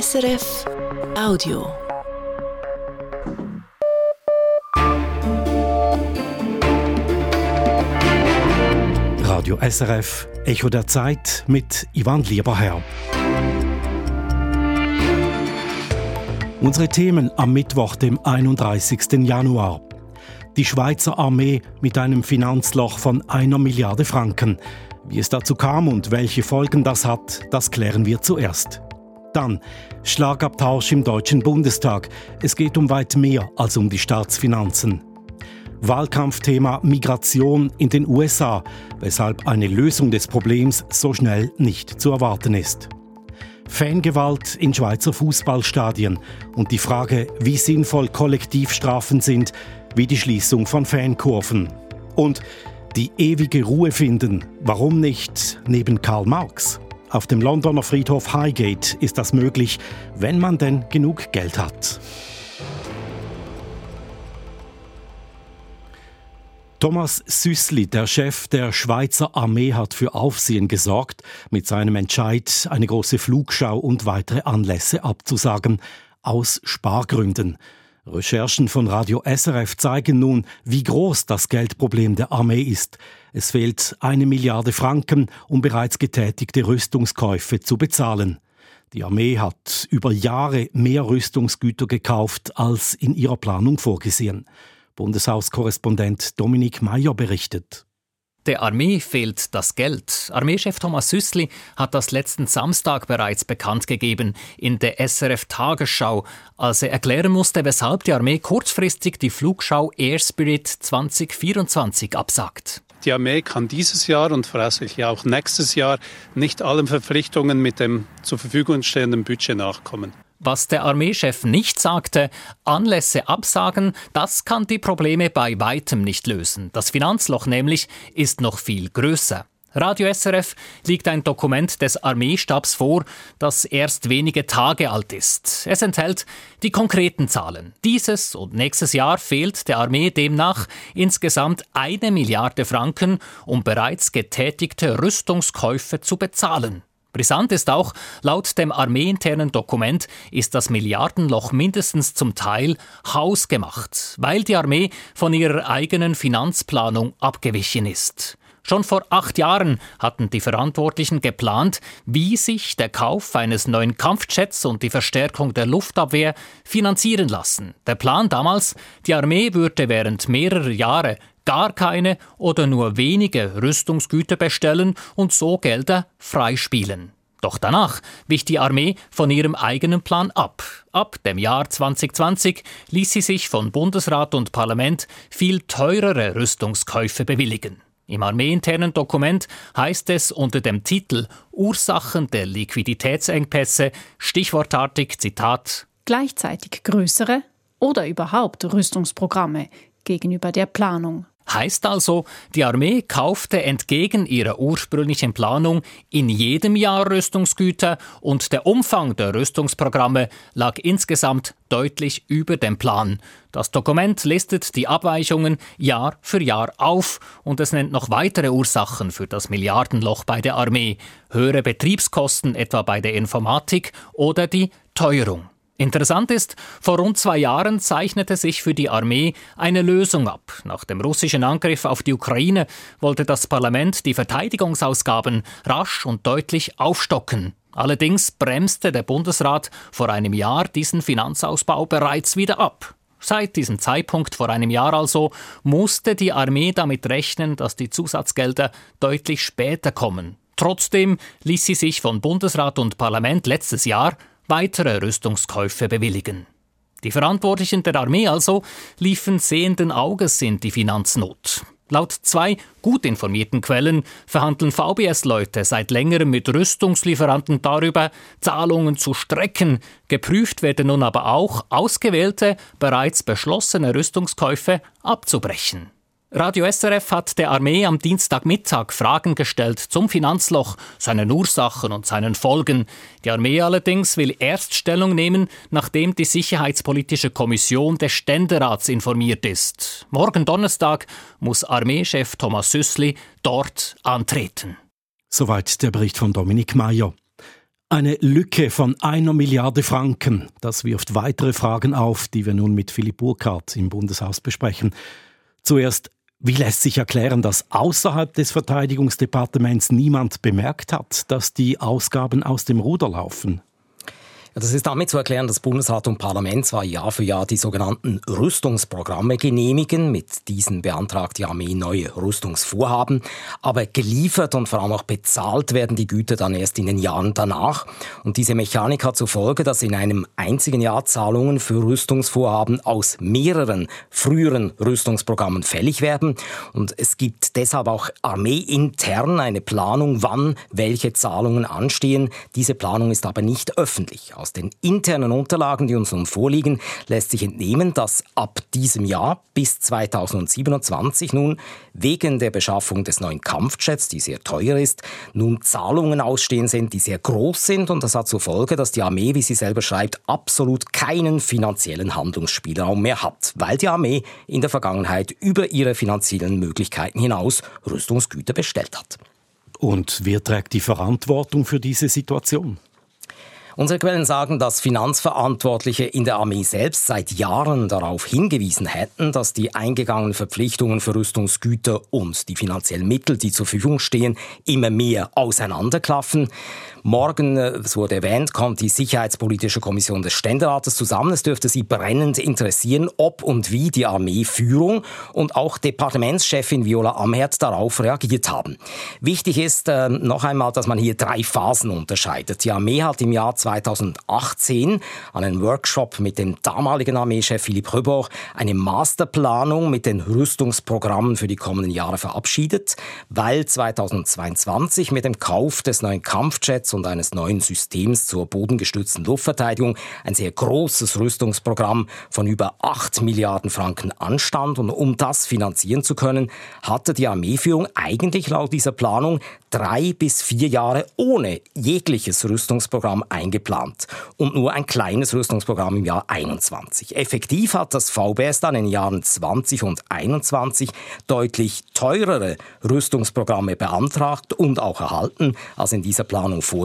SRF Audio. Radio SRF Echo der Zeit mit Ivan Lieberherr. Unsere Themen am Mittwoch, dem 31. Januar. Die Schweizer Armee mit einem Finanzloch von einer Milliarde Franken. Wie es dazu kam und welche Folgen das hat, das klären wir zuerst. Dann Schlagabtausch im Deutschen Bundestag. Es geht um weit mehr als um die Staatsfinanzen. Wahlkampfthema Migration in den USA, weshalb eine Lösung des Problems so schnell nicht zu erwarten ist. Fangewalt in Schweizer Fußballstadien und die Frage, wie sinnvoll Kollektivstrafen sind, wie die Schließung von Fankurven. Und die ewige Ruhe finden, warum nicht neben Karl Marx? Auf dem Londoner Friedhof Highgate ist das möglich, wenn man denn genug Geld hat. Thomas Süssli, der Chef der Schweizer Armee, hat für Aufsehen gesorgt, mit seinem Entscheid, eine große Flugschau und weitere Anlässe abzusagen, aus Spargründen. Recherchen von Radio SRF zeigen nun, wie groß das Geldproblem der Armee ist. Es fehlt eine Milliarde Franken, um bereits getätigte Rüstungskäufe zu bezahlen. Die Armee hat über Jahre mehr Rüstungsgüter gekauft als in ihrer Planung vorgesehen. Bundeshauskorrespondent Dominik Mayer berichtet. Der Armee fehlt das Geld. Armeechef Thomas Süssli hat das letzten Samstag bereits bekannt gegeben in der SRF Tagesschau, als er erklären musste, weshalb die Armee kurzfristig die Flugschau Air Spirit 2024 absagt. Die Armee kann dieses Jahr und voraussichtlich auch nächstes Jahr nicht allen Verpflichtungen mit dem zur Verfügung stehenden Budget nachkommen. Was der Armeechef nicht sagte, Anlässe absagen, das kann die Probleme bei weitem nicht lösen. Das Finanzloch nämlich ist noch viel größer. Radio SRF liegt ein Dokument des Armeestabs vor, das erst wenige Tage alt ist. Es enthält die konkreten Zahlen. Dieses und nächstes Jahr fehlt der Armee demnach insgesamt eine Milliarde Franken, um bereits getätigte Rüstungskäufe zu bezahlen. Brisant ist auch, laut dem armeeinternen Dokument ist das Milliardenloch mindestens zum Teil hausgemacht, weil die Armee von ihrer eigenen Finanzplanung abgewichen ist. Schon vor acht Jahren hatten die Verantwortlichen geplant, wie sich der Kauf eines neuen Kampfjets und die Verstärkung der Luftabwehr finanzieren lassen. Der Plan damals, die Armee würde während mehrerer Jahre gar keine oder nur wenige Rüstungsgüter bestellen und so Gelder freispielen. Doch danach wich die Armee von ihrem eigenen Plan ab. Ab dem Jahr 2020 ließ sie sich von Bundesrat und Parlament viel teurere Rüstungskäufe bewilligen. Im armeeinternen Dokument heißt es unter dem Titel Ursachen der Liquiditätsengpässe stichwortartig Zitat Gleichzeitig größere oder überhaupt Rüstungsprogramme gegenüber der Planung. Heißt also, die Armee kaufte entgegen ihrer ursprünglichen Planung in jedem Jahr Rüstungsgüter und der Umfang der Rüstungsprogramme lag insgesamt deutlich über dem Plan. Das Dokument listet die Abweichungen Jahr für Jahr auf und es nennt noch weitere Ursachen für das Milliardenloch bei der Armee, höhere Betriebskosten etwa bei der Informatik oder die Teuerung. Interessant ist, vor rund zwei Jahren zeichnete sich für die Armee eine Lösung ab. Nach dem russischen Angriff auf die Ukraine wollte das Parlament die Verteidigungsausgaben rasch und deutlich aufstocken. Allerdings bremste der Bundesrat vor einem Jahr diesen Finanzausbau bereits wieder ab. Seit diesem Zeitpunkt vor einem Jahr also musste die Armee damit rechnen, dass die Zusatzgelder deutlich später kommen. Trotzdem ließ sie sich von Bundesrat und Parlament letztes Jahr weitere Rüstungskäufe bewilligen. Die Verantwortlichen der Armee also liefen sehenden Auges in die Finanznot. Laut zwei gut informierten Quellen verhandeln VBS-Leute seit längerem mit Rüstungslieferanten darüber, Zahlungen zu strecken. Geprüft werden nun aber auch ausgewählte, bereits beschlossene Rüstungskäufe abzubrechen. Radio SRF hat der Armee am Dienstagmittag Fragen gestellt zum Finanzloch, seinen Ursachen und seinen Folgen. Die Armee allerdings will erst Stellung nehmen, nachdem die Sicherheitspolitische Kommission des Ständerats informiert ist. Morgen Donnerstag muss Armeechef Thomas Süssli dort antreten. Soweit der Bericht von Dominik Mayer. Eine Lücke von einer Milliarde Franken. Das wirft weitere Fragen auf, die wir nun mit Philipp Burkhardt im Bundeshaus besprechen. Zuerst, wie lässt sich erklären, dass außerhalb des Verteidigungsdepartements niemand bemerkt hat, dass die Ausgaben aus dem Ruder laufen? Das ist damit zu erklären, dass Bundesrat und Parlament zwar Jahr für Jahr die sogenannten Rüstungsprogramme genehmigen. Mit diesen beantragt die Armee neue Rüstungsvorhaben. Aber geliefert und vor allem auch bezahlt werden die Güter dann erst in den Jahren danach. Und diese Mechanik hat zur Folge, dass in einem einzigen Jahr Zahlungen für Rüstungsvorhaben aus mehreren früheren Rüstungsprogrammen fällig werden. Und es gibt deshalb auch armeeintern eine Planung, wann welche Zahlungen anstehen. Diese Planung ist aber nicht öffentlich. Aus den internen Unterlagen, die uns nun vorliegen, lässt sich entnehmen, dass ab diesem Jahr bis 2027 nun wegen der Beschaffung des neuen Kampfjets, die sehr teuer ist, nun Zahlungen ausstehen sind, die sehr groß sind und das hat zur Folge, dass die Armee, wie sie selber schreibt, absolut keinen finanziellen Handlungsspielraum mehr hat, weil die Armee in der Vergangenheit über ihre finanziellen Möglichkeiten hinaus Rüstungsgüter bestellt hat. Und wer trägt die Verantwortung für diese Situation? Unsere Quellen sagen, dass Finanzverantwortliche in der Armee selbst seit Jahren darauf hingewiesen hätten, dass die eingegangenen Verpflichtungen für Rüstungsgüter und die finanziellen Mittel, die zur Verfügung stehen, immer mehr auseinanderklaffen. Morgen, äh, es wurde erwähnt, kommt die Sicherheitspolitische Kommission des Ständerates zusammen. Es dürfte Sie brennend interessieren, ob und wie die Armeeführung und auch Departementschefin Viola Amherd darauf reagiert haben. Wichtig ist äh, noch einmal, dass man hier drei Phasen unterscheidet. Die Armee hat im Jahr 2018 an einem Workshop mit dem damaligen Armeechef Philipp Röboch eine Masterplanung mit den Rüstungsprogrammen für die kommenden Jahre verabschiedet, weil 2022 mit dem Kauf des neuen Kampfjets und eines neuen Systems zur bodengestützten Luftverteidigung ein sehr großes Rüstungsprogramm von über 8 Milliarden Franken anstand. Und um das finanzieren zu können, hatte die Armeeführung eigentlich laut dieser Planung drei bis vier Jahre ohne jegliches Rüstungsprogramm eingeplant und nur ein kleines Rüstungsprogramm im Jahr 21. Effektiv hat das VBS dann in den Jahren 20 und 21 deutlich teurere Rüstungsprogramme beantragt und auch erhalten als in dieser Planung vorgesehen.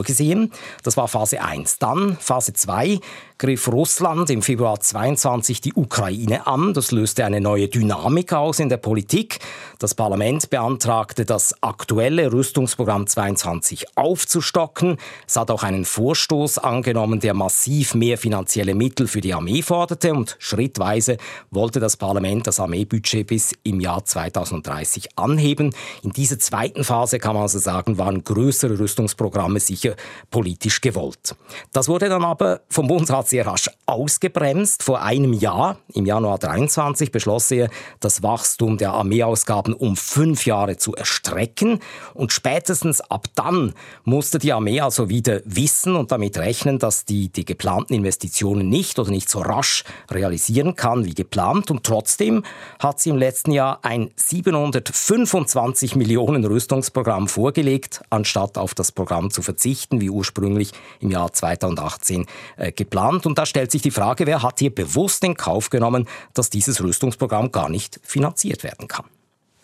Das war Phase 1. Dann Phase 2 griff Russland im Februar 22 die Ukraine an. Das löste eine neue Dynamik aus in der Politik. Das Parlament beantragte, das aktuelle Rüstungsprogramm 22 aufzustocken. Es hat auch einen Vorstoß angenommen, der massiv mehr finanzielle Mittel für die Armee forderte und schrittweise wollte das Parlament das Armeebudget bis im Jahr 2030 anheben. In dieser zweiten Phase kann man also sagen, waren größere Rüstungsprogramme sicher politisch gewollt. Das wurde dann aber vom Bundesrat sehr rasch ausgebremst. Vor einem Jahr, im Januar 23, beschloss er, das Wachstum der Armeeausgaben um fünf Jahre zu erstrecken. Und spätestens ab dann musste die Armee also wieder wissen und damit rechnen, dass die, die geplanten Investitionen nicht oder nicht so rasch realisieren kann wie geplant. Und trotzdem hat sie im letzten Jahr ein 725 Millionen Rüstungsprogramm vorgelegt, anstatt auf das Programm zu verzichten, wie ursprünglich im Jahr 2018 äh, geplant genannt. Und da stellt sich die Frage, wer hat hier bewusst in Kauf genommen, dass dieses Rüstungsprogramm gar nicht finanziert werden kann.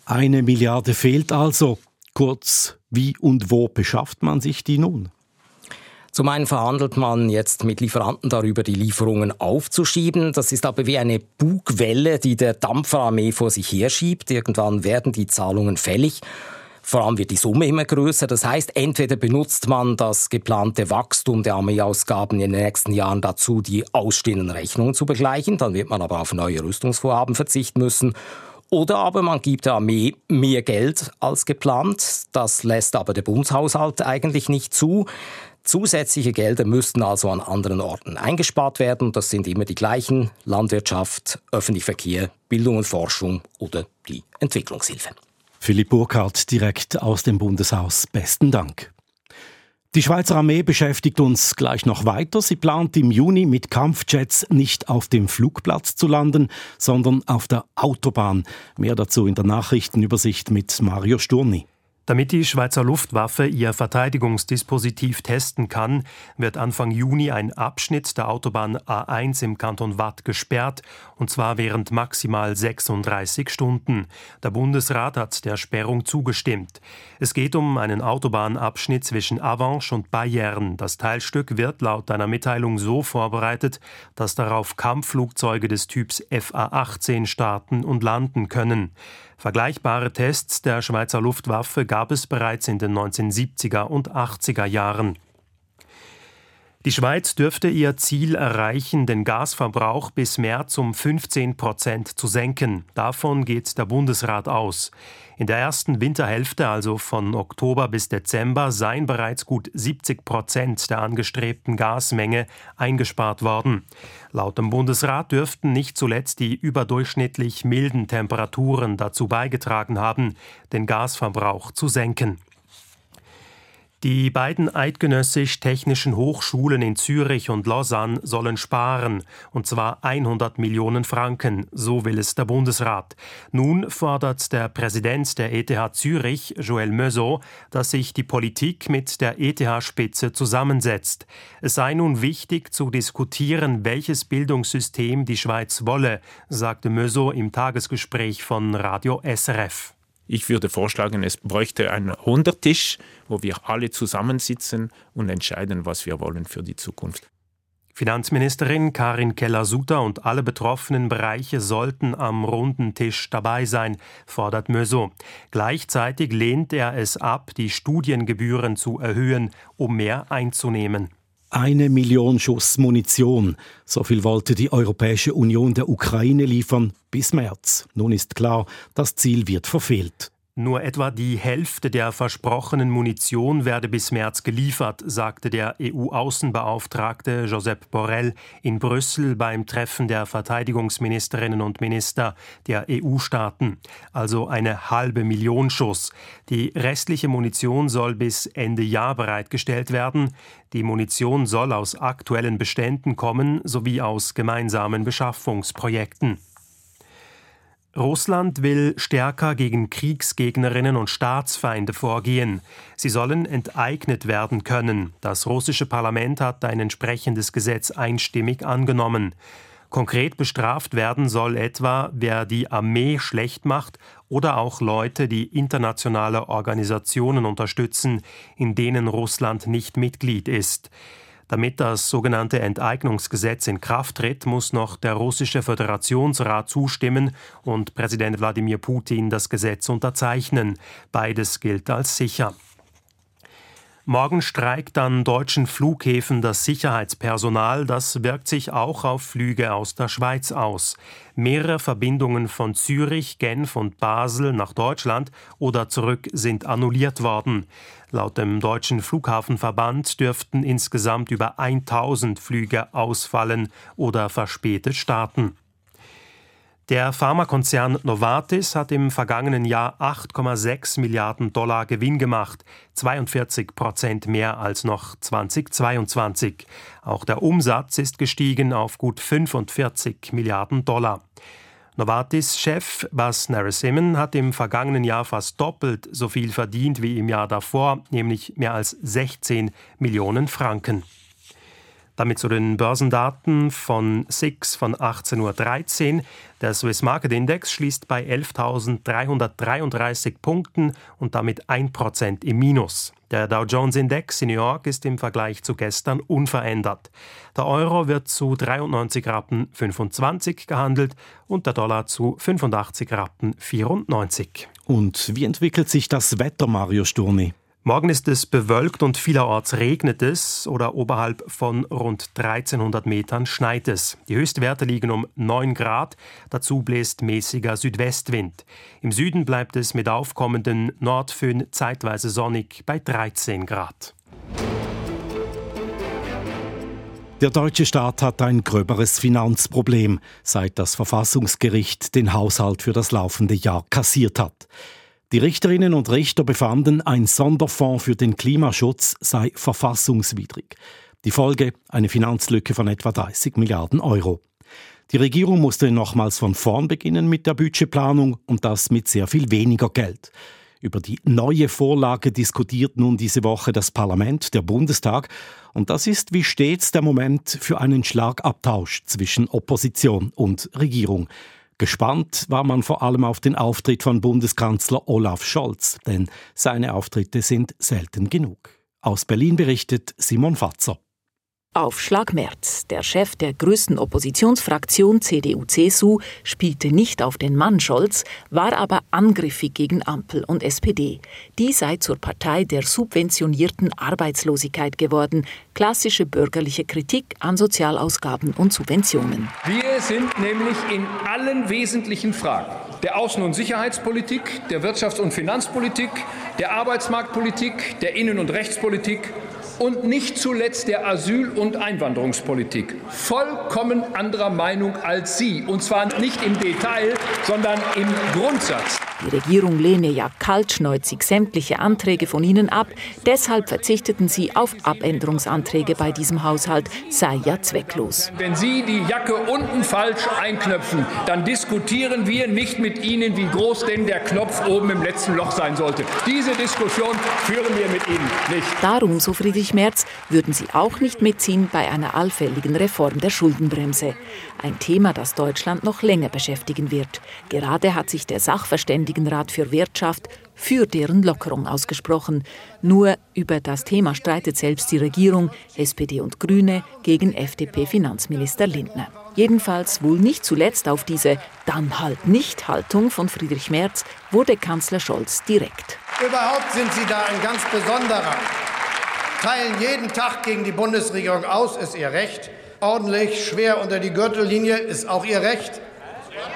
Eine Milliarde fehlt also. Kurz, wie und wo beschafft man sich die nun? Zum einen verhandelt man jetzt mit Lieferanten darüber, die Lieferungen aufzuschieben. Das ist aber wie eine Bugwelle, die der Dampferarmee vor sich herschiebt. Irgendwann werden die Zahlungen fällig. Vor allem wird die Summe immer größer. Das heißt, entweder benutzt man das geplante Wachstum der Armeeausgaben in den nächsten Jahren dazu, die ausstehenden Rechnungen zu begleichen. Dann wird man aber auf neue Rüstungsvorhaben verzichten müssen. Oder aber man gibt der Armee mehr Geld als geplant. Das lässt aber der Bundeshaushalt eigentlich nicht zu. Zusätzliche Gelder müssten also an anderen Orten eingespart werden. Das sind immer die gleichen Landwirtschaft, öffentlicher Verkehr, Bildung und Forschung oder die Entwicklungshilfe. Philipp Burkhardt direkt aus dem Bundeshaus. Besten Dank. Die Schweizer Armee beschäftigt uns gleich noch weiter. Sie plant im Juni mit Kampfjets nicht auf dem Flugplatz zu landen, sondern auf der Autobahn. Mehr dazu in der Nachrichtenübersicht mit Mario Sturni. Damit die Schweizer Luftwaffe ihr Verteidigungsdispositiv testen kann, wird Anfang Juni ein Abschnitt der Autobahn A1 im Kanton Watt gesperrt, und zwar während maximal 36 Stunden. Der Bundesrat hat der Sperrung zugestimmt. Es geht um einen Autobahnabschnitt zwischen Avanche und Bayern. Das Teilstück wird laut einer Mitteilung so vorbereitet, dass darauf Kampfflugzeuge des Typs FA-18 starten und landen können. Vergleichbare Tests der Schweizer Luftwaffe gab es bereits in den 1970er und 80er Jahren. Die Schweiz dürfte ihr Ziel erreichen, den Gasverbrauch bis März um 15 Prozent zu senken. Davon geht der Bundesrat aus. In der ersten Winterhälfte, also von Oktober bis Dezember, seien bereits gut 70 Prozent der angestrebten Gasmenge eingespart worden. Laut dem Bundesrat dürften nicht zuletzt die überdurchschnittlich milden Temperaturen dazu beigetragen haben, den Gasverbrauch zu senken. Die beiden eidgenössisch-technischen Hochschulen in Zürich und Lausanne sollen sparen, und zwar 100 Millionen Franken, so will es der Bundesrat. Nun fordert der Präsident der ETH Zürich, Joël Meusot, dass sich die Politik mit der ETH-Spitze zusammensetzt. Es sei nun wichtig zu diskutieren, welches Bildungssystem die Schweiz wolle, sagte Meusot im Tagesgespräch von Radio SRF. Ich würde vorschlagen, es bräuchte einen Hundertisch, wo wir alle zusammensitzen und entscheiden, was wir wollen für die Zukunft. Finanzministerin Karin Keller-Sutter und alle betroffenen Bereiche sollten am runden Tisch dabei sein, fordert Möso. Gleichzeitig lehnt er es ab, die Studiengebühren zu erhöhen, um mehr einzunehmen. Eine Million Schuss Munition. So viel wollte die Europäische Union der Ukraine liefern bis März. Nun ist klar, das Ziel wird verfehlt. Nur etwa die Hälfte der versprochenen Munition werde bis März geliefert, sagte der EU-Außenbeauftragte Josep Borrell in Brüssel beim Treffen der Verteidigungsministerinnen und Minister der EU-Staaten. Also eine halbe Million Schuss. Die restliche Munition soll bis Ende Jahr bereitgestellt werden. Die Munition soll aus aktuellen Beständen kommen sowie aus gemeinsamen Beschaffungsprojekten. Russland will stärker gegen Kriegsgegnerinnen und Staatsfeinde vorgehen. Sie sollen enteignet werden können. Das russische Parlament hat ein entsprechendes Gesetz einstimmig angenommen. Konkret bestraft werden soll etwa, wer die Armee schlecht macht oder auch Leute, die internationale Organisationen unterstützen, in denen Russland nicht Mitglied ist. Damit das sogenannte Enteignungsgesetz in Kraft tritt, muss noch der russische Föderationsrat zustimmen und Präsident Wladimir Putin das Gesetz unterzeichnen. Beides gilt als sicher. Morgen streikt an deutschen Flughäfen das Sicherheitspersonal. Das wirkt sich auch auf Flüge aus der Schweiz aus. Mehrere Verbindungen von Zürich, Genf und Basel nach Deutschland oder zurück sind annulliert worden. Laut dem Deutschen Flughafenverband dürften insgesamt über 1000 Flüge ausfallen oder verspätet starten. Der Pharmakonzern Novartis hat im vergangenen Jahr 8,6 Milliarden Dollar Gewinn gemacht, 42 Prozent mehr als noch 2022. Auch der Umsatz ist gestiegen auf gut 45 Milliarden Dollar. Novartis-Chef Bas Narasimhan hat im vergangenen Jahr fast doppelt so viel verdient wie im Jahr davor, nämlich mehr als 16 Millionen Franken. Damit zu den Börsendaten von SIX von 18.13 Uhr. Der Swiss Market Index schließt bei 11.333 Punkten und damit 1% im Minus. Der Dow Jones Index in New York ist im Vergleich zu gestern unverändert. Der Euro wird zu 93 Rappen 25 gehandelt und der Dollar zu 85 Rappen 94. Und wie entwickelt sich das Wetter, Mario Sturni? Morgen ist es bewölkt und vielerorts regnet es oder oberhalb von rund 1300 Metern schneit es. Die Höchstwerte liegen um 9 Grad, dazu bläst mäßiger Südwestwind. Im Süden bleibt es mit aufkommenden Nordföhn zeitweise sonnig bei 13 Grad. Der deutsche Staat hat ein gröberes Finanzproblem, seit das Verfassungsgericht den Haushalt für das laufende Jahr kassiert hat. Die Richterinnen und Richter befanden, ein Sonderfonds für den Klimaschutz sei verfassungswidrig. Die Folge eine Finanzlücke von etwa 30 Milliarden Euro. Die Regierung musste nochmals von vorn beginnen mit der Budgetplanung und das mit sehr viel weniger Geld. Über die neue Vorlage diskutiert nun diese Woche das Parlament, der Bundestag, und das ist wie stets der Moment für einen Schlagabtausch zwischen Opposition und Regierung. Gespannt war man vor allem auf den Auftritt von Bundeskanzler Olaf Scholz, denn seine Auftritte sind selten genug. Aus Berlin berichtet Simon Fatzer. Aufschlag Merz, der Chef der größten Oppositionsfraktion CDU-CSU, spielte nicht auf den Mann Scholz, war aber angriffig gegen Ampel und SPD. Die sei zur Partei der subventionierten Arbeitslosigkeit geworden. Klassische bürgerliche Kritik an Sozialausgaben und Subventionen. Wir sind nämlich in allen wesentlichen Fragen der Außen- und Sicherheitspolitik, der Wirtschafts- und Finanzpolitik, der Arbeitsmarktpolitik, der Innen- und Rechtspolitik und nicht zuletzt der Asyl- und Einwanderungspolitik vollkommen anderer Meinung als Sie. Und zwar nicht im Detail, sondern im Grundsatz. Die Regierung lehne ja kaltschneuzig sämtliche Anträge von ihnen ab. Deshalb verzichteten sie auf Abänderungsanträge bei diesem Haushalt. Sei ja zwecklos. Wenn Sie die Jacke unten falsch einknöpfen, dann diskutieren wir nicht mit Ihnen, wie groß denn der Knopf oben im letzten Loch sein sollte. Diese Diskussion führen wir mit Ihnen nicht. Darum, so Friedrich Merz, würden sie auch nicht mitziehen bei einer allfälligen Reform der Schuldenbremse. Ein Thema, das Deutschland noch länger beschäftigen wird. Gerade hat sich der Sachverständigenrat für Wirtschaft für deren Lockerung ausgesprochen. Nur über das Thema streitet selbst die Regierung, SPD und Grüne, gegen FDP-Finanzminister Lindner. Jedenfalls wohl nicht zuletzt auf diese dann halt nicht Haltung von Friedrich Merz wurde Kanzler Scholz direkt. Überhaupt sind Sie da ein ganz besonderer. Teilen jeden Tag gegen die Bundesregierung aus, ist Ihr Recht ordentlich schwer unter die Gürtellinie, ist auch Ihr Recht.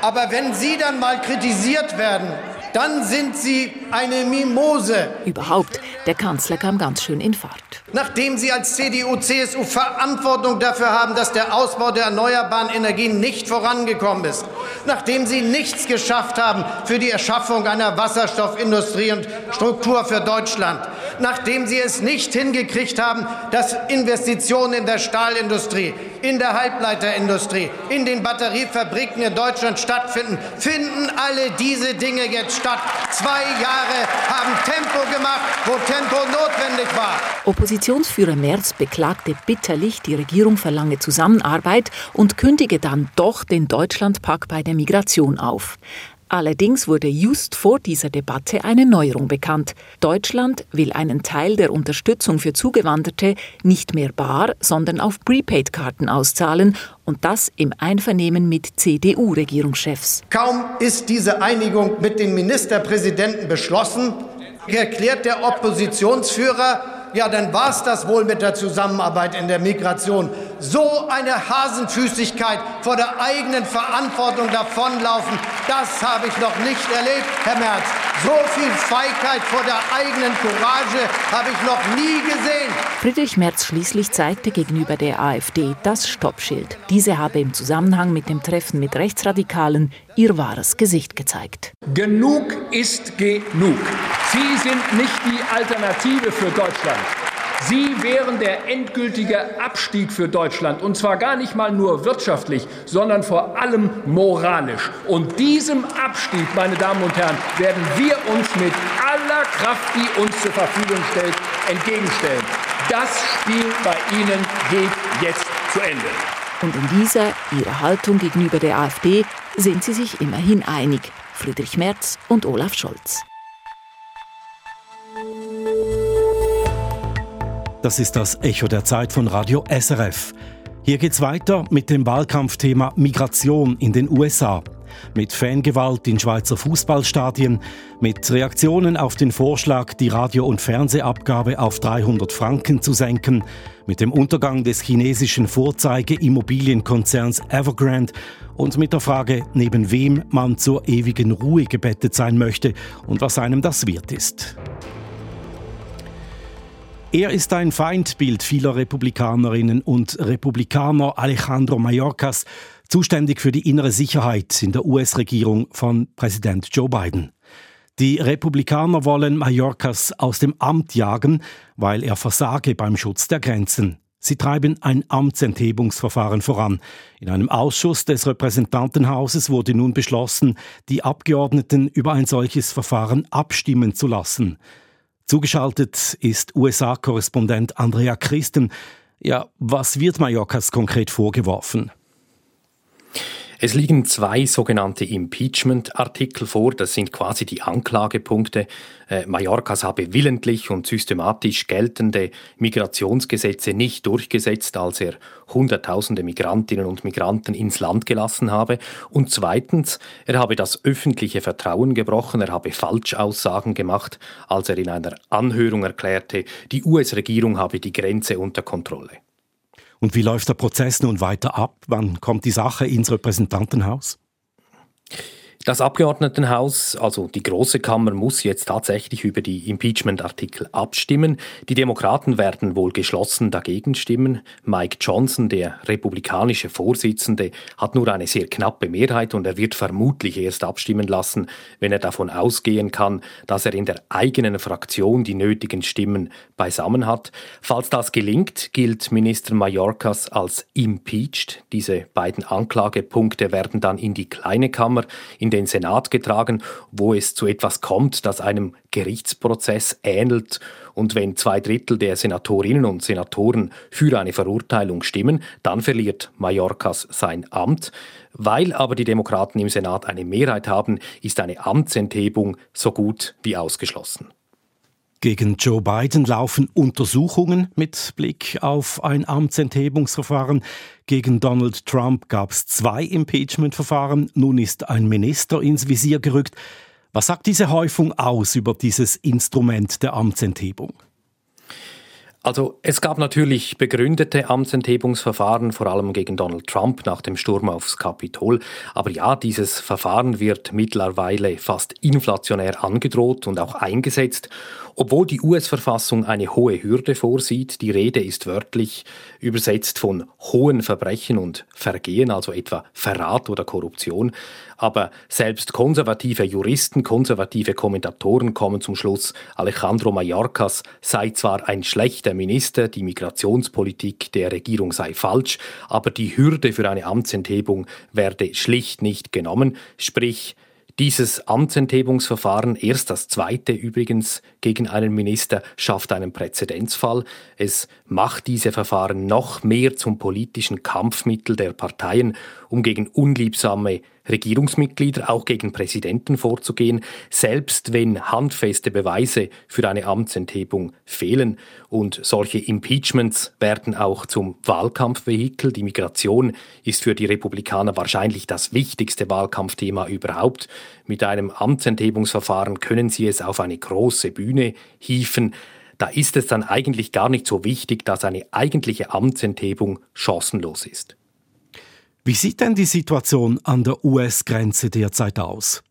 Aber wenn Sie dann mal kritisiert werden, dann sind Sie eine Mimose. Überhaupt, der Kanzler kam ganz schön in Fahrt. Nachdem Sie als CDU, CSU Verantwortung dafür haben, dass der Ausbau der erneuerbaren Energien nicht vorangekommen ist, nachdem Sie nichts geschafft haben für die Erschaffung einer Wasserstoffindustrie und Struktur für Deutschland, nachdem Sie es nicht hingekriegt haben, dass Investitionen in der Stahlindustrie, in der Halbleiterindustrie, in den Batteriefabriken in Deutschland stattfinden, finden alle diese Dinge jetzt statt. Zwei Jahre haben Tempo gemacht, wo Tempo notwendig war. Oppositionsführer Merz beklagte bitterlich, die Regierung verlange Zusammenarbeit und kündige dann doch den Deutschlandpakt bei der Migration auf. Allerdings wurde just vor dieser Debatte eine Neuerung bekannt. Deutschland will einen Teil der Unterstützung für Zugewanderte nicht mehr bar, sondern auf Prepaid-Karten auszahlen und das im Einvernehmen mit CDU-Regierungschefs. Kaum ist diese Einigung mit den Ministerpräsidenten beschlossen, erklärt der Oppositionsführer, ja, dann war es das wohl mit der Zusammenarbeit in der Migration. So eine Hasenfüßigkeit vor der eigenen Verantwortung davonlaufen, das habe ich noch nicht erlebt, Herr Merz. So viel Feigheit vor der eigenen Courage habe ich noch nie gesehen. Friedrich Merz schließlich zeigte gegenüber der AfD das Stoppschild. Diese habe im Zusammenhang mit dem Treffen mit Rechtsradikalen ihr wahres Gesicht gezeigt. Genug ist genug. Sie sind nicht die Alternative für Deutschland. Sie wären der endgültige Abstieg für Deutschland, und zwar gar nicht mal nur wirtschaftlich, sondern vor allem moralisch. Und diesem Abstieg, meine Damen und Herren, werden wir uns mit aller Kraft, die uns zur Verfügung stellt, entgegenstellen. Das Spiel bei Ihnen geht jetzt zu Ende. Und in dieser, ihrer Haltung gegenüber der AfD, sind sie sich immerhin einig, Friedrich Merz und Olaf Scholz. Das ist das Echo der Zeit von Radio SRF. Hier geht's weiter mit dem Wahlkampfthema Migration in den USA. Mit Fangewalt in Schweizer Fußballstadien, mit Reaktionen auf den Vorschlag, die Radio- und Fernsehabgabe auf 300 Franken zu senken, mit dem Untergang des chinesischen Vorzeige-Immobilienkonzerns Evergrande und mit der Frage, neben wem man zur ewigen Ruhe gebettet sein möchte und was einem das wert ist. Er ist ein Feindbild vieler Republikanerinnen und Republikaner. Alejandro Mayorkas, zuständig für die innere Sicherheit in der US-Regierung von Präsident Joe Biden. Die Republikaner wollen Mayorkas aus dem Amt jagen, weil er versage beim Schutz der Grenzen. Sie treiben ein Amtsenthebungsverfahren voran. In einem Ausschuss des Repräsentantenhauses wurde nun beschlossen, die Abgeordneten über ein solches Verfahren abstimmen zu lassen. Zugeschaltet ist USA-Korrespondent Andrea Christen. Ja, was wird Mallorcas konkret vorgeworfen? Es liegen zwei sogenannte Impeachment-Artikel vor. Das sind quasi die Anklagepunkte. Äh, Mallorcas habe willentlich und systematisch geltende Migrationsgesetze nicht durchgesetzt, als er Hunderttausende Migrantinnen und Migranten ins Land gelassen habe. Und zweitens, er habe das öffentliche Vertrauen gebrochen. Er habe Falschaussagen gemacht, als er in einer Anhörung erklärte, die US-Regierung habe die Grenze unter Kontrolle. Und wie läuft der Prozess nun weiter ab? Wann kommt die Sache ins Repräsentantenhaus? Das Abgeordnetenhaus, also die Große Kammer, muss jetzt tatsächlich über die Impeachment-Artikel abstimmen. Die Demokraten werden wohl geschlossen dagegen stimmen. Mike Johnson, der republikanische Vorsitzende, hat nur eine sehr knappe Mehrheit und er wird vermutlich erst abstimmen lassen, wenn er davon ausgehen kann, dass er in der eigenen Fraktion die nötigen Stimmen beisammen hat. Falls das gelingt, gilt Minister Mallorcas als impeached. Diese beiden Anklagepunkte werden dann in die kleine Kammer, den Senat getragen, wo es zu etwas kommt, das einem Gerichtsprozess ähnelt. Und wenn zwei Drittel der Senatorinnen und Senatoren für eine Verurteilung stimmen, dann verliert Mallorcas sein Amt. Weil aber die Demokraten im Senat eine Mehrheit haben, ist eine Amtsenthebung so gut wie ausgeschlossen. Gegen Joe Biden laufen Untersuchungen mit Blick auf ein Amtsenthebungsverfahren. Gegen Donald Trump gab es zwei Impeachment-Verfahren. Nun ist ein Minister ins Visier gerückt. Was sagt diese Häufung aus über dieses Instrument der Amtsenthebung? Also es gab natürlich begründete Amtsenthebungsverfahren, vor allem gegen Donald Trump nach dem Sturm aufs Kapitol. Aber ja, dieses Verfahren wird mittlerweile fast inflationär angedroht und auch eingesetzt. Obwohl die US-Verfassung eine hohe Hürde vorsieht, die Rede ist wörtlich übersetzt von hohen Verbrechen und Vergehen, also etwa Verrat oder Korruption. Aber selbst konservative Juristen, konservative Kommentatoren kommen zum Schluss, Alejandro Mayorkas sei zwar ein schlechter Minister, die Migrationspolitik der Regierung sei falsch, aber die Hürde für eine Amtsenthebung werde schlicht nicht genommen, sprich dieses Amtsenthebungsverfahren, erst das zweite übrigens gegen einen Minister, schafft einen Präzedenzfall. Es macht diese Verfahren noch mehr zum politischen Kampfmittel der Parteien, um gegen unliebsame Regierungsmitglieder, auch gegen Präsidenten vorzugehen, selbst wenn handfeste Beweise für eine Amtsenthebung fehlen. Und solche Impeachments werden auch zum Wahlkampfvehikel. Die Migration ist für die Republikaner wahrscheinlich das wichtigste Wahlkampfthema überhaupt. Mit einem Amtsenthebungsverfahren können sie es auf eine große Bühne hieven. Da ist es dann eigentlich gar nicht so wichtig, dass eine eigentliche Amtsenthebung chancenlos ist. Wie sieht denn die Situation an der US-Grenze derzeit aus?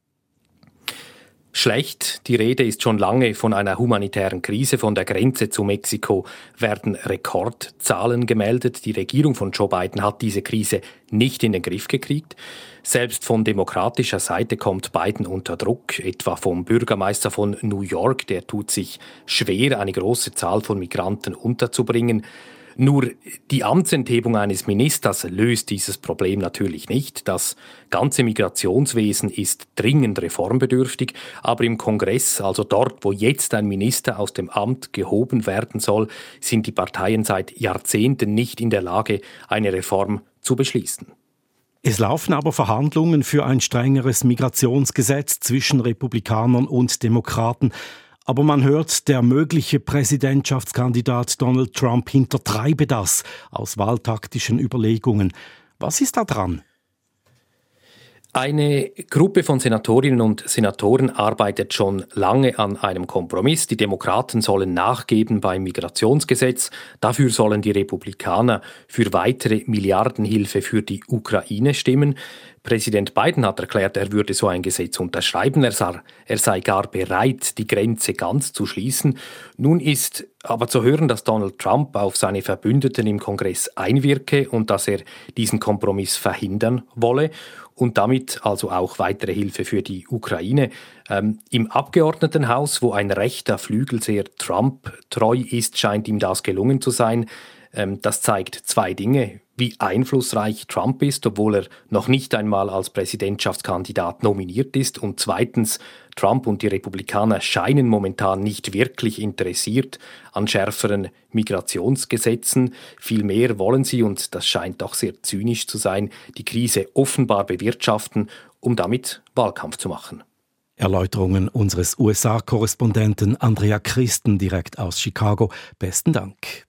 Schlecht. Die Rede ist schon lange von einer humanitären Krise. Von der Grenze zu Mexiko werden Rekordzahlen gemeldet. Die Regierung von Joe Biden hat diese Krise nicht in den Griff gekriegt. Selbst von demokratischer Seite kommt Biden unter Druck, etwa vom Bürgermeister von New York, der tut sich schwer, eine große Zahl von Migranten unterzubringen. Nur die Amtsenthebung eines Ministers löst dieses Problem natürlich nicht. Das ganze Migrationswesen ist dringend reformbedürftig, aber im Kongress, also dort, wo jetzt ein Minister aus dem Amt gehoben werden soll, sind die Parteien seit Jahrzehnten nicht in der Lage, eine Reform zu beschließen. Es laufen aber Verhandlungen für ein strengeres Migrationsgesetz zwischen Republikanern und Demokraten. Aber man hört, der mögliche Präsidentschaftskandidat Donald Trump hintertreibe das aus wahltaktischen Überlegungen. Was ist da dran? Eine Gruppe von Senatorinnen und Senatoren arbeitet schon lange an einem Kompromiss. Die Demokraten sollen nachgeben beim Migrationsgesetz. Dafür sollen die Republikaner für weitere Milliardenhilfe für die Ukraine stimmen. Präsident Biden hat erklärt, er würde so ein Gesetz unterschreiben. Er, sah, er sei gar bereit, die Grenze ganz zu schließen. Nun ist aber zu hören, dass Donald Trump auf seine Verbündeten im Kongress einwirke und dass er diesen Kompromiss verhindern wolle und damit also auch weitere Hilfe für die Ukraine. Ähm, Im Abgeordnetenhaus, wo ein rechter Flügel sehr Trump treu ist, scheint ihm das gelungen zu sein. Ähm, das zeigt zwei Dinge. Wie einflussreich Trump ist, obwohl er noch nicht einmal als Präsidentschaftskandidat nominiert ist. Und zweitens, Trump und die Republikaner scheinen momentan nicht wirklich interessiert an schärferen Migrationsgesetzen. Vielmehr wollen sie, und das scheint doch sehr zynisch zu sein, die Krise offenbar bewirtschaften, um damit Wahlkampf zu machen. Erläuterungen unseres USA-Korrespondenten Andrea Christen direkt aus Chicago. Besten Dank.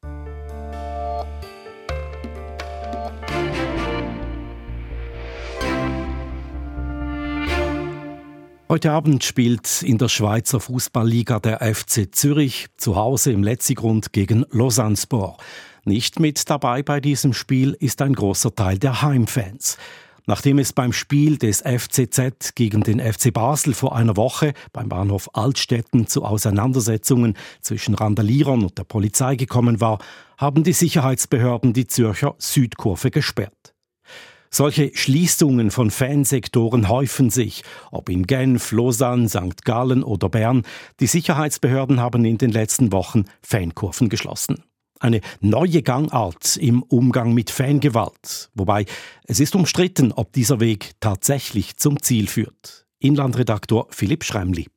Heute Abend spielt in der Schweizer Fußballliga der FC Zürich zu Hause im Letzigrund gegen Lausanne Sport. Nicht mit dabei bei diesem Spiel ist ein großer Teil der Heimfans. Nachdem es beim Spiel des FCZ gegen den FC Basel vor einer Woche beim Bahnhof Altstetten zu Auseinandersetzungen zwischen Randalierern und der Polizei gekommen war, haben die Sicherheitsbehörden die Zürcher Südkurve gesperrt. Solche Schließungen von Fansektoren häufen sich, ob in Genf, Lausanne, St. Gallen oder Bern. Die Sicherheitsbehörden haben in den letzten Wochen Fankurven geschlossen eine neue Gangart im Umgang mit Fangewalt. Wobei es ist umstritten, ob dieser Weg tatsächlich zum Ziel führt. Inlandredaktor Philipp Schremli.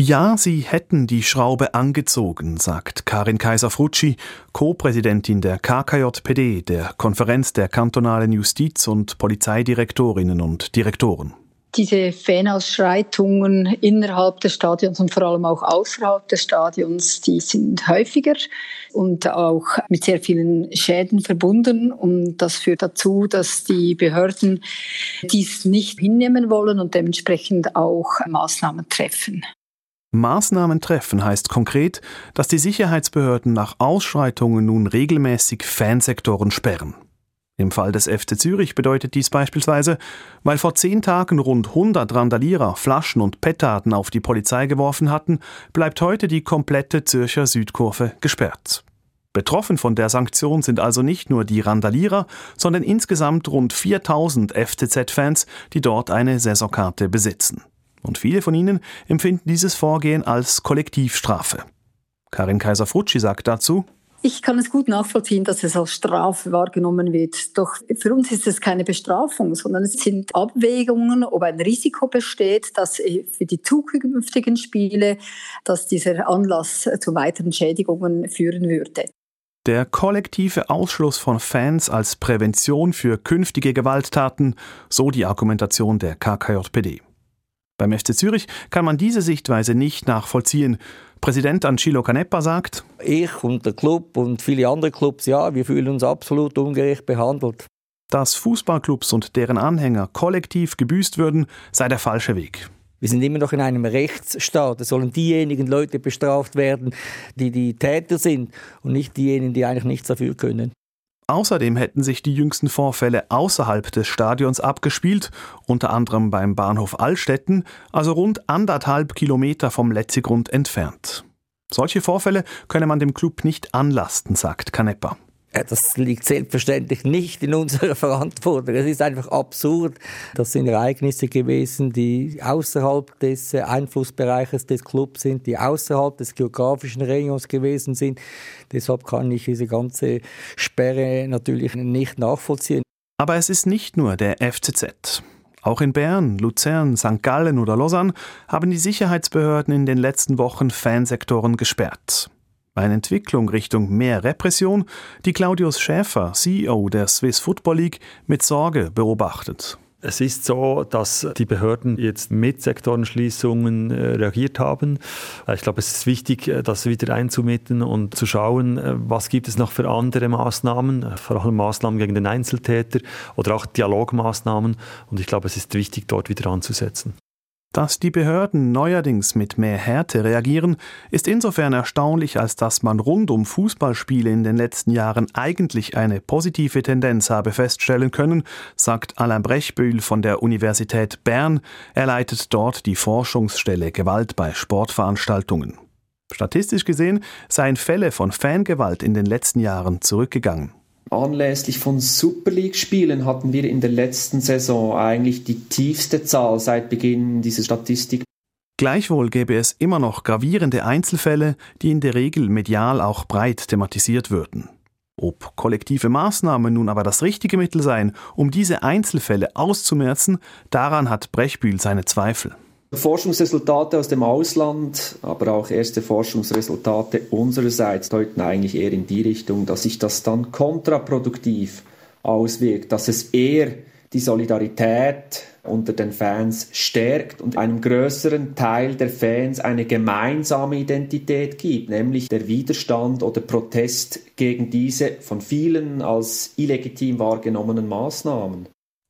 Ja, sie hätten die Schraube angezogen, sagt Karin Kaiser-Frutschi, Co-Präsidentin der KKJPD, der Konferenz der kantonalen Justiz- und Polizeidirektorinnen und Direktoren diese Fanausschreitungen innerhalb des Stadions und vor allem auch außerhalb des Stadions, die sind häufiger und auch mit sehr vielen Schäden verbunden. Und das führt dazu, dass die Behörden dies nicht hinnehmen wollen und dementsprechend auch Maßnahmen treffen. Maßnahmen treffen heißt konkret, dass die Sicherheitsbehörden nach Ausschreitungen nun regelmäßig Fansektoren sperren. Im Fall des FC Zürich bedeutet dies beispielsweise, weil vor zehn Tagen rund 100 Randalierer Flaschen und Petarden auf die Polizei geworfen hatten, bleibt heute die komplette Zürcher Südkurve gesperrt. Betroffen von der Sanktion sind also nicht nur die Randalierer, sondern insgesamt rund 4000 FCZ-Fans, die dort eine Saisonkarte besitzen. Und viele von ihnen empfinden dieses Vorgehen als Kollektivstrafe. Karin Kaiser-Frutschi sagt dazu, ich kann es gut nachvollziehen, dass es als Strafe wahrgenommen wird. Doch für uns ist es keine Bestrafung, sondern es sind Abwägungen, ob ein Risiko besteht, dass für die zukünftigen Spiele, dass dieser Anlass zu weiteren Schädigungen führen würde. Der kollektive Ausschluss von Fans als Prävention für künftige Gewalttaten, so die Argumentation der KKJPD. Beim FC Zürich kann man diese Sichtweise nicht nachvollziehen. Präsident Angelo Canepa sagt, ich und der Club und viele andere Clubs, ja, wir fühlen uns absolut ungerecht behandelt. Dass Fußballclubs und deren Anhänger kollektiv gebüßt würden, sei der falsche Weg. Wir sind immer noch in einem Rechtsstaat. Es sollen diejenigen Leute bestraft werden, die die Täter sind und nicht diejenigen, die eigentlich nichts dafür können. Außerdem hätten sich die jüngsten Vorfälle außerhalb des Stadions abgespielt, unter anderem beim Bahnhof Allstetten, also rund anderthalb Kilometer vom Letzigrund entfernt. Solche Vorfälle könne man dem Club nicht anlasten, sagt Canepa. Das liegt selbstverständlich nicht in unserer Verantwortung. Es ist einfach absurd. Das sind Ereignisse gewesen, die außerhalb des Einflussbereiches des Clubs sind, die außerhalb des geografischen Regions gewesen sind. Deshalb kann ich diese ganze Sperre natürlich nicht nachvollziehen. Aber es ist nicht nur der FCZ. Auch in Bern, Luzern, St. Gallen oder Lausanne haben die Sicherheitsbehörden in den letzten Wochen Fansektoren gesperrt. Eine Entwicklung Richtung mehr Repression, die Claudius Schäfer, CEO der Swiss Football League, mit Sorge beobachtet. Es ist so, dass die Behörden jetzt mit Sektorenschließungen äh, reagiert haben. Äh, ich glaube, es ist wichtig, äh, das wieder einzumitten und zu schauen, was gibt es noch für andere Maßnahmen, vor allem Maßnahmen gegen den Einzeltäter oder auch Dialogmaßnahmen. Und ich glaube, es ist wichtig, dort wieder anzusetzen. Dass die Behörden neuerdings mit mehr Härte reagieren, ist insofern erstaunlich, als dass man rund um Fußballspiele in den letzten Jahren eigentlich eine positive Tendenz habe feststellen können, sagt Alain Brechbühl von der Universität Bern. Er leitet dort die Forschungsstelle Gewalt bei Sportveranstaltungen. Statistisch gesehen seien Fälle von Fangewalt in den letzten Jahren zurückgegangen. Anlässlich von Super League-Spielen hatten wir in der letzten Saison eigentlich die tiefste Zahl seit Beginn dieser Statistik. Gleichwohl gäbe es immer noch gravierende Einzelfälle, die in der Regel medial auch breit thematisiert würden. Ob kollektive Maßnahmen nun aber das richtige Mittel seien, um diese Einzelfälle auszumerzen, daran hat Brechbühl seine Zweifel. Forschungsresultate aus dem Ausland, aber auch erste Forschungsresultate unsererseits deuten eigentlich eher in die Richtung, dass sich das dann kontraproduktiv auswirkt, dass es eher die Solidarität unter den Fans stärkt und einem größeren Teil der Fans eine gemeinsame Identität gibt, nämlich der Widerstand oder Protest gegen diese von vielen als illegitim wahrgenommenen Maßnahmen.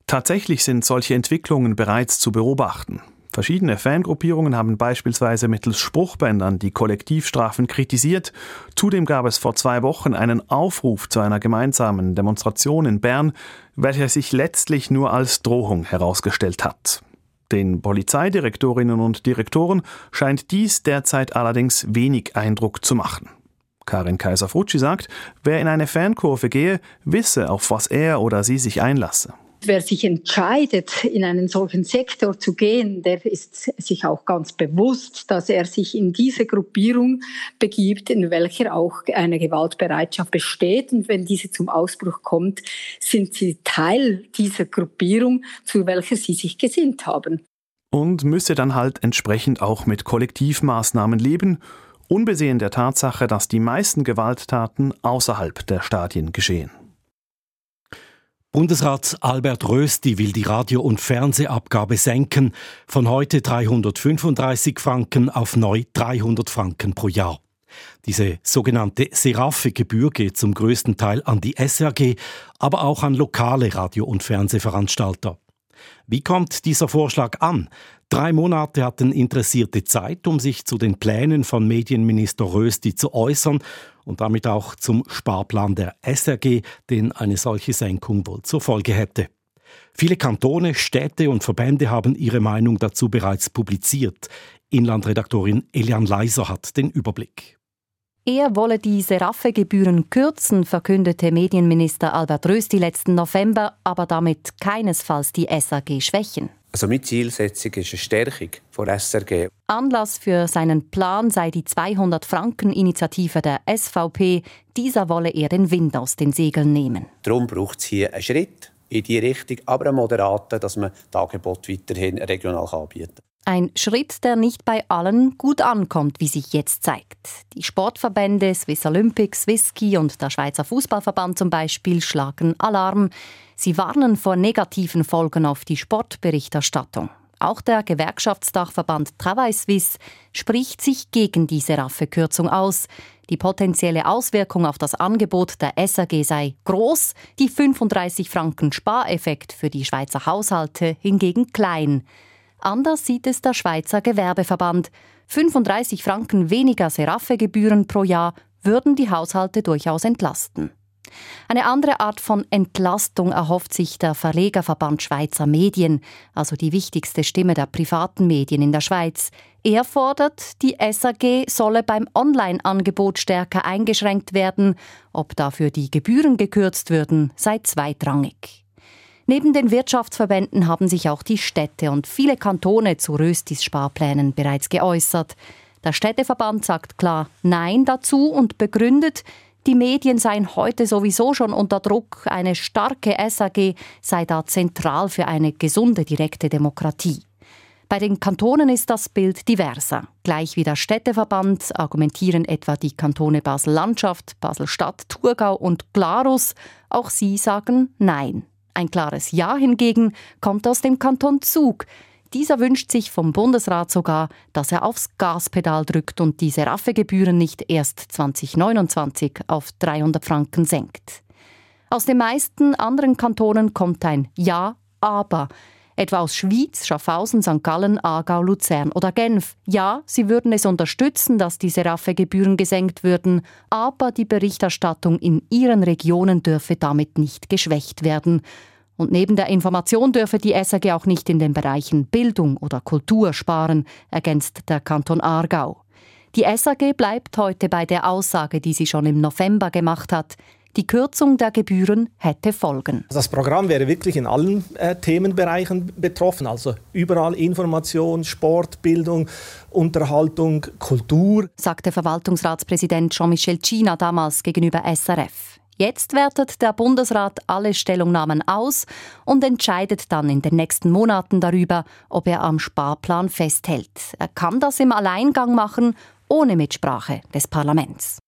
Tatsächlich sind solche Entwicklungen bereits zu beobachten. Verschiedene Fangruppierungen haben beispielsweise mittels Spruchbändern die Kollektivstrafen kritisiert. Zudem gab es vor zwei Wochen einen Aufruf zu einer gemeinsamen Demonstration in Bern, welcher sich letztlich nur als Drohung herausgestellt hat. Den Polizeidirektorinnen und Direktoren scheint dies derzeit allerdings wenig Eindruck zu machen. Karin Kaiser-Frutschi sagt, wer in eine Fankurve gehe, wisse, auf was er oder sie sich einlasse. Wer sich entscheidet, in einen solchen Sektor zu gehen, der ist sich auch ganz bewusst, dass er sich in diese Gruppierung begibt, in welcher auch eine Gewaltbereitschaft besteht. Und wenn diese zum Ausbruch kommt, sind sie Teil dieser Gruppierung, zu welcher sie sich gesinnt haben. Und müsse dann halt entsprechend auch mit Kollektivmaßnahmen leben, unbesehen der Tatsache, dass die meisten Gewalttaten außerhalb der Stadien geschehen. Bundesrat Albert Rösti will die Radio- und Fernsehabgabe senken, von heute 335 Franken auf neu 300 Franken pro Jahr. Diese sogenannte Seraphe-Gebühr geht zum größten Teil an die SRG, aber auch an lokale Radio- und Fernsehveranstalter. Wie kommt dieser Vorschlag an? Drei Monate hatten Interessierte Zeit, um sich zu den Plänen von Medienminister Rösti zu äußern und damit auch zum Sparplan der SRG, den eine solche Senkung wohl zur Folge hätte. Viele Kantone, Städte und Verbände haben ihre Meinung dazu bereits publiziert. Inlandredaktorin Elian Leiser hat den Überblick. Er wolle die Seraphe-Gebühren kürzen, verkündete Medienminister Albert Rösti letzten November, aber damit keinesfalls die SAG schwächen. Also meine Zielsetzung ist eine Stärkung der SRG. Anlass für seinen Plan sei die 200-Franken-Initiative der SVP. Dieser wolle er den Wind aus den Segeln nehmen. Darum braucht es hier einen Schritt in die Richtung, aber einen moderaten, dass man das Angebot weiterhin regional anbieten kann. Ein Schritt, der nicht bei allen gut ankommt, wie sich jetzt zeigt. Die Sportverbände Swiss Olympics, Whisky und der Schweizer Fußballverband zum Beispiel schlagen Alarm. Sie warnen vor negativen Folgen auf die Sportberichterstattung. Auch der Gewerkschaftsdachverband Travail Suisse spricht sich gegen diese raffe Kürzung aus. Die potenzielle Auswirkung auf das Angebot der SAG sei groß, die 35 Franken Spareffekt für die Schweizer Haushalte hingegen klein. Anders sieht es der Schweizer Gewerbeverband. 35 Franken weniger Seraphe-Gebühren pro Jahr würden die Haushalte durchaus entlasten. Eine andere Art von Entlastung erhofft sich der Verlegerverband Schweizer Medien, also die wichtigste Stimme der privaten Medien in der Schweiz. Er fordert, die SAG solle beim Online-Angebot stärker eingeschränkt werden. Ob dafür die Gebühren gekürzt würden, sei zweitrangig. Neben den Wirtschaftsverbänden haben sich auch die Städte und viele Kantone zu Röstis Sparplänen bereits geäußert. Der Städteverband sagt klar Nein dazu und begründet, die Medien seien heute sowieso schon unter Druck, eine starke SAG sei da zentral für eine gesunde direkte Demokratie. Bei den Kantonen ist das Bild diverser. Gleich wie der Städteverband argumentieren etwa die Kantone Basel-Landschaft, Basel-Stadt, Thurgau und Glarus. Auch sie sagen Nein. Ein klares Ja hingegen kommt aus dem Kanton Zug. Dieser wünscht sich vom Bundesrat sogar, dass er aufs Gaspedal drückt und diese Raffegebühren nicht erst 2029 auf 300 Franken senkt. Aus den meisten anderen Kantonen kommt ein Ja, aber etwa aus Schwyz, Schaffhausen, St. Gallen, Aargau, Luzern oder Genf. Ja, sie würden es unterstützen, dass diese Raffegebühren gesenkt würden, aber die Berichterstattung in ihren Regionen dürfe damit nicht geschwächt werden. Und neben der Information dürfe die SAG auch nicht in den Bereichen Bildung oder Kultur sparen, ergänzt der Kanton Aargau. Die SAG bleibt heute bei der Aussage, die sie schon im November gemacht hat. Die Kürzung der Gebühren hätte Folgen. Das Programm wäre wirklich in allen äh, Themenbereichen betroffen, also überall Information, Sport, Bildung, Unterhaltung, Kultur, sagte Verwaltungsratspräsident Jean-Michel China damals gegenüber SRF. Jetzt wertet der Bundesrat alle Stellungnahmen aus und entscheidet dann in den nächsten Monaten darüber, ob er am Sparplan festhält. Er kann das im Alleingang machen, ohne Mitsprache des Parlaments.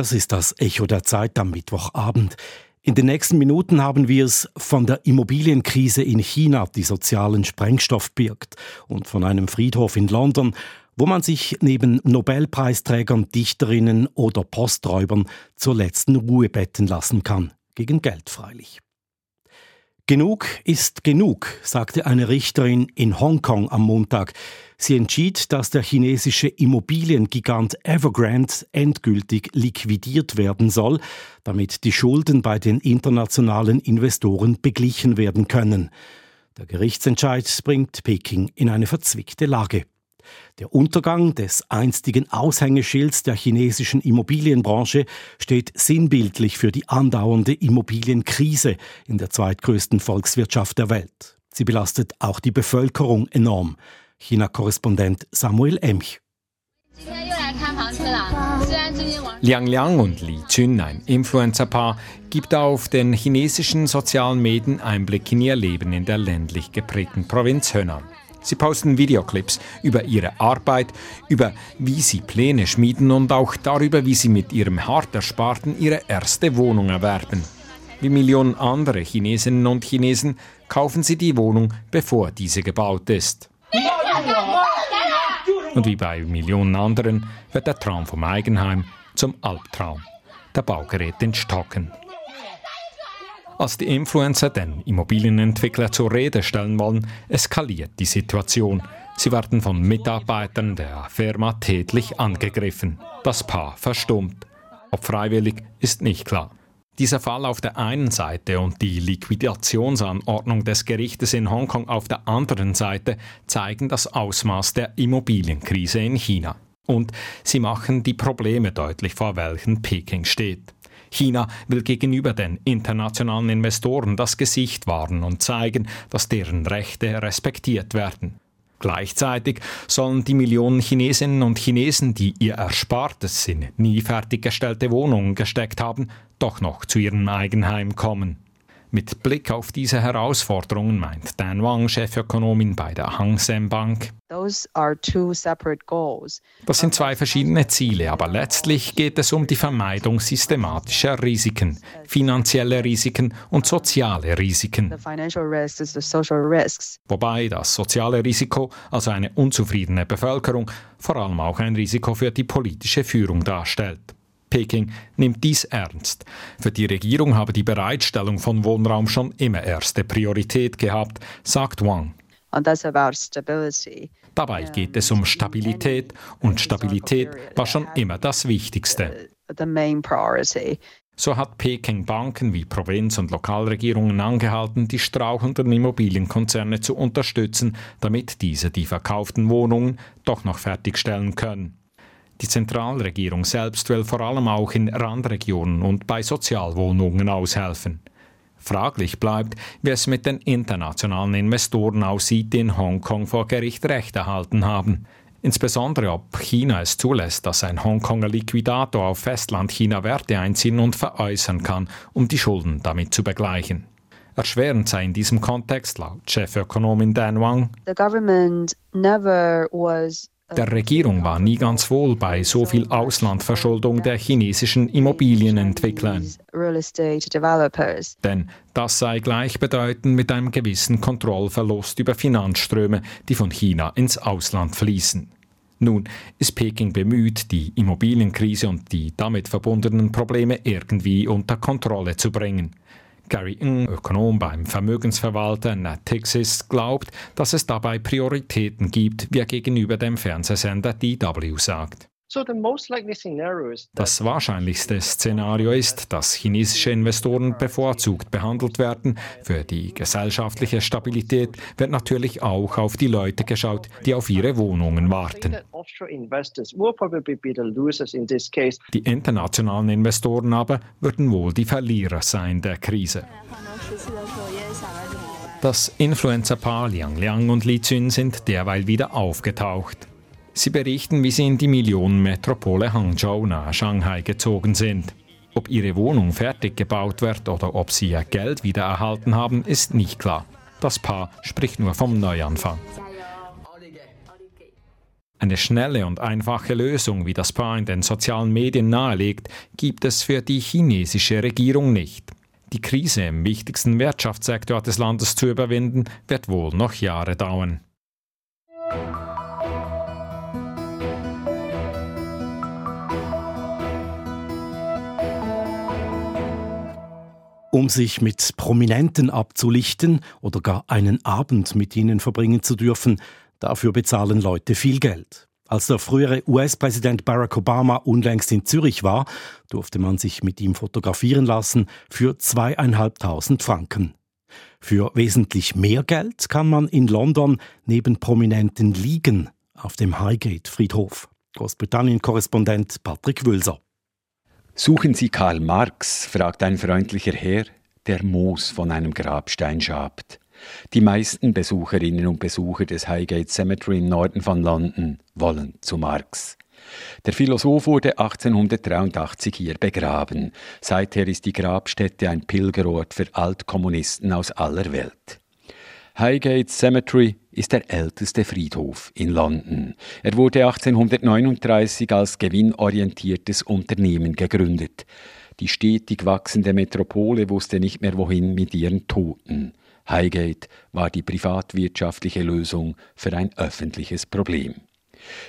Das ist das Echo der Zeit am Mittwochabend. In den nächsten Minuten haben wir es von der Immobilienkrise in China, die sozialen Sprengstoff birgt, und von einem Friedhof in London, wo man sich neben Nobelpreisträgern, Dichterinnen oder Posträubern zur letzten Ruhe betten lassen kann, gegen Geld freilich. Genug ist genug, sagte eine Richterin in Hongkong am Montag. Sie entschied, dass der chinesische Immobiliengigant Evergrande endgültig liquidiert werden soll, damit die Schulden bei den internationalen Investoren beglichen werden können. Der Gerichtsentscheid bringt Peking in eine verzwickte Lage. Der Untergang des einstigen Aushängeschilds der chinesischen Immobilienbranche steht sinnbildlich für die andauernde Immobilienkrise in der zweitgrößten Volkswirtschaft der Welt. Sie belastet auch die Bevölkerung enorm. China-Korrespondent Samuel Emch. Liang Liang und Li Chun, ein Influencer-Paar, gibt auf den chinesischen sozialen Medien Einblick in ihr Leben in der ländlich geprägten Provinz Henan. Sie posten Videoclips über ihre Arbeit, über wie sie Pläne schmieden und auch darüber, wie sie mit ihrem hart Ersparten ihre erste Wohnung erwerben. Wie Millionen andere Chinesinnen und Chinesen kaufen sie die Wohnung, bevor diese gebaut ist. Und wie bei Millionen anderen wird der Traum vom Eigenheim zum Albtraum. Der Bau gerät in Stocken. Als die Influencer den Immobilienentwickler zur Rede stellen wollen, eskaliert die Situation. Sie werden von Mitarbeitern der Firma tätlich angegriffen. Das Paar verstummt. Ob freiwillig, ist nicht klar. Dieser Fall auf der einen Seite und die Liquidationsanordnung des Gerichtes in Hongkong auf der anderen Seite zeigen das Ausmaß der Immobilienkrise in China. Und sie machen die Probleme deutlich, vor welchen Peking steht. China will gegenüber den internationalen Investoren das Gesicht wahren und zeigen, dass deren Rechte respektiert werden. Gleichzeitig sollen die Millionen Chinesinnen und Chinesen, die ihr Erspartes in nie fertiggestellte Wohnungen gesteckt haben, doch noch zu ihrem Eigenheim kommen. Mit Blick auf diese Herausforderungen meint Dan Wang, Chefökonomin bei der Hang Seng Bank. Das sind zwei verschiedene Ziele, aber letztlich geht es um die Vermeidung systematischer Risiken, finanzielle Risiken und soziale Risiken. Wobei das soziale Risiko, also eine unzufriedene Bevölkerung, vor allem auch ein Risiko für die politische Führung darstellt. Peking nimmt dies ernst. Für die Regierung habe die Bereitstellung von Wohnraum schon immer erste Priorität gehabt, sagt Wang. Dabei geht es um Stabilität und Stabilität war schon immer das Wichtigste. So hat Peking Banken wie Provinz- und Lokalregierungen angehalten, die strauchenden Immobilienkonzerne zu unterstützen, damit diese die verkauften Wohnungen doch noch fertigstellen können. Die Zentralregierung selbst will vor allem auch in Randregionen und bei Sozialwohnungen aushelfen. Fraglich bleibt, wie es mit den internationalen Investoren aussieht, die in Hongkong vor Gericht Recht erhalten haben. Insbesondere ob China es zulässt, dass ein Hongkonger Liquidator auf Festlandchina Werte einziehen und veräußern kann, um die Schulden damit zu begleichen. Erschwerend sei in diesem Kontext laut Chefökonomin Dan Wang. The government never was der Regierung war nie ganz wohl bei so viel Auslandverschuldung der chinesischen Immobilienentwickler. Denn das sei gleichbedeutend mit einem gewissen Kontrollverlust über Finanzströme, die von China ins Ausland fließen. Nun ist Peking bemüht, die Immobilienkrise und die damit verbundenen Probleme irgendwie unter Kontrolle zu bringen. Gary Ng, Ökonom beim Vermögensverwalter Natixis, glaubt, dass es dabei Prioritäten gibt, wie er gegenüber dem Fernsehsender DW sagt. Das wahrscheinlichste Szenario ist, dass chinesische Investoren bevorzugt behandelt werden. Für die gesellschaftliche Stabilität wird natürlich auch auf die Leute geschaut, die auf ihre Wohnungen warten. Die internationalen Investoren aber würden wohl die Verlierer sein der Krise. Das Influencer-Paar Liang Liang und Li Zun sind derweil wieder aufgetaucht. Sie berichten, wie sie in die Millionenmetropole Hangzhou nahe Shanghai gezogen sind. Ob ihre Wohnung fertig gebaut wird oder ob sie ihr Geld wieder erhalten haben, ist nicht klar. Das Paar spricht nur vom Neuanfang. Eine schnelle und einfache Lösung, wie das Paar in den sozialen Medien nahelegt, gibt es für die chinesische Regierung nicht. Die Krise im wichtigsten Wirtschaftssektor des Landes zu überwinden, wird wohl noch Jahre dauern. Um sich mit Prominenten abzulichten oder gar einen Abend mit ihnen verbringen zu dürfen, dafür bezahlen Leute viel Geld. Als der frühere US-Präsident Barack Obama unlängst in Zürich war, durfte man sich mit ihm fotografieren lassen für zweieinhalbtausend Franken. Für wesentlich mehr Geld kann man in London neben Prominenten liegen auf dem Highgate-Friedhof. Großbritannien-Korrespondent Patrick Wülser. Suchen Sie Karl Marx? fragt ein freundlicher Herr, der Moos von einem Grabstein schabt. Die meisten Besucherinnen und Besucher des Highgate Cemetery im Norden von London wollen zu Marx. Der Philosoph wurde 1883 hier begraben. Seither ist die Grabstätte ein Pilgerort für Altkommunisten aus aller Welt. Highgate Cemetery ist der älteste Friedhof in London. Er wurde 1839 als gewinnorientiertes Unternehmen gegründet. Die stetig wachsende Metropole wusste nicht mehr wohin mit ihren Toten. Highgate war die privatwirtschaftliche Lösung für ein öffentliches Problem.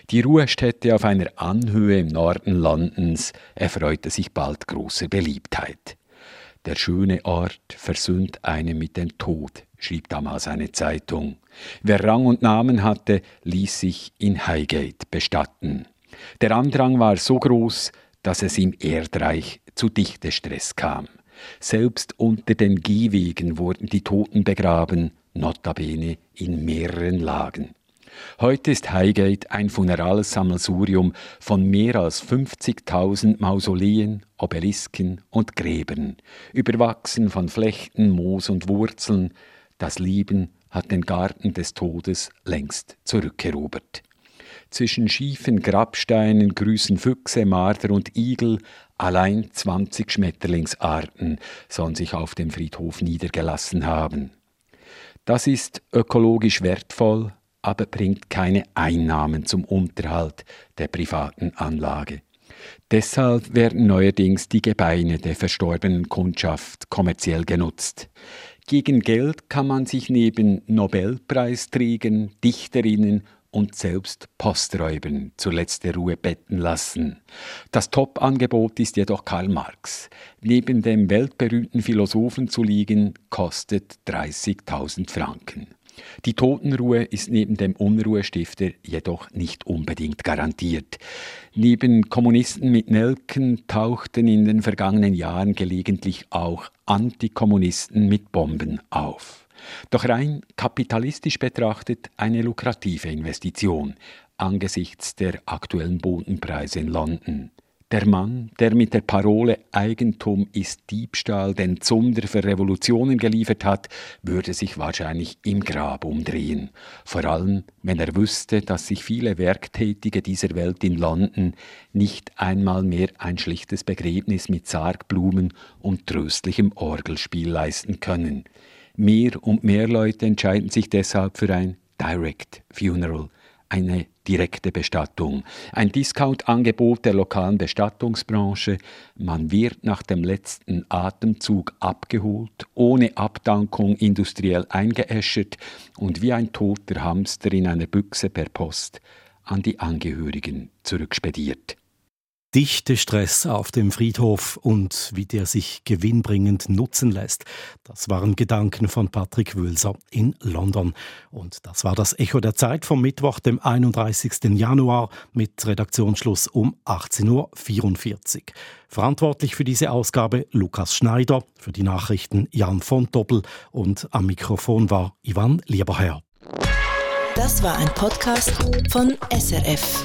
Die Ruhestätte auf einer Anhöhe im Norden Londons erfreute sich bald großer Beliebtheit. Der schöne Ort versöhnt einen mit dem Tod, schrieb damals eine Zeitung. Wer Rang und Namen hatte, ließ sich in Highgate bestatten. Der Andrang war so groß, dass es im Erdreich zu Dichtestress kam. Selbst unter den Gehwegen wurden die Toten begraben, notabene in mehreren Lagen. Heute ist Highgate ein funerales Sammelsurium von mehr als 50.000 Mausoleen, Obelisken und Gräbern, überwachsen von Flechten, Moos und Wurzeln. Das Leben hat den Garten des Todes längst zurückerobert. Zwischen schiefen Grabsteinen grüßen Füchse, Marder und Igel, allein 20 Schmetterlingsarten sollen sich auf dem Friedhof niedergelassen haben. Das ist ökologisch wertvoll, aber bringt keine Einnahmen zum Unterhalt der privaten Anlage. Deshalb werden neuerdings die Gebeine der verstorbenen Kundschaft kommerziell genutzt. Gegen Geld kann man sich neben Nobelpreisträgern, Dichterinnen und selbst Posträubern zur letzten Ruhe betten lassen. Das Top-Angebot ist jedoch Karl Marx. Neben dem weltberühmten Philosophen zu liegen, kostet 30.000 Franken. Die Totenruhe ist neben dem Unruhestifter jedoch nicht unbedingt garantiert. Neben Kommunisten mit Nelken tauchten in den vergangenen Jahren gelegentlich auch Antikommunisten mit Bomben auf. Doch rein kapitalistisch betrachtet eine lukrative Investition angesichts der aktuellen Bodenpreise in London. Der Mann, der mit der Parole Eigentum ist Diebstahl den Zunder für Revolutionen geliefert hat, würde sich wahrscheinlich im Grab umdrehen. Vor allem, wenn er wüsste, dass sich viele Werktätige dieser Welt in London nicht einmal mehr ein schlichtes Begräbnis mit Sargblumen und tröstlichem Orgelspiel leisten können. Mehr und mehr Leute entscheiden sich deshalb für ein Direct Funeral, eine direkte Bestattung, ein Discount-Angebot der lokalen Bestattungsbranche. Man wird nach dem letzten Atemzug abgeholt, ohne Abdankung industriell eingeäschert und wie ein toter Hamster in einer Büchse per Post an die Angehörigen zurückspediert dichte Stress auf dem Friedhof und wie der sich gewinnbringend nutzen lässt. Das waren Gedanken von Patrick Wülser in London. Und das war das Echo der Zeit vom Mittwoch, dem 31. Januar mit Redaktionsschluss um 18.44 Uhr. Verantwortlich für diese Ausgabe Lukas Schneider, für die Nachrichten Jan von Doppel und am Mikrofon war Ivan Lieberherr. Das war ein Podcast von SRF.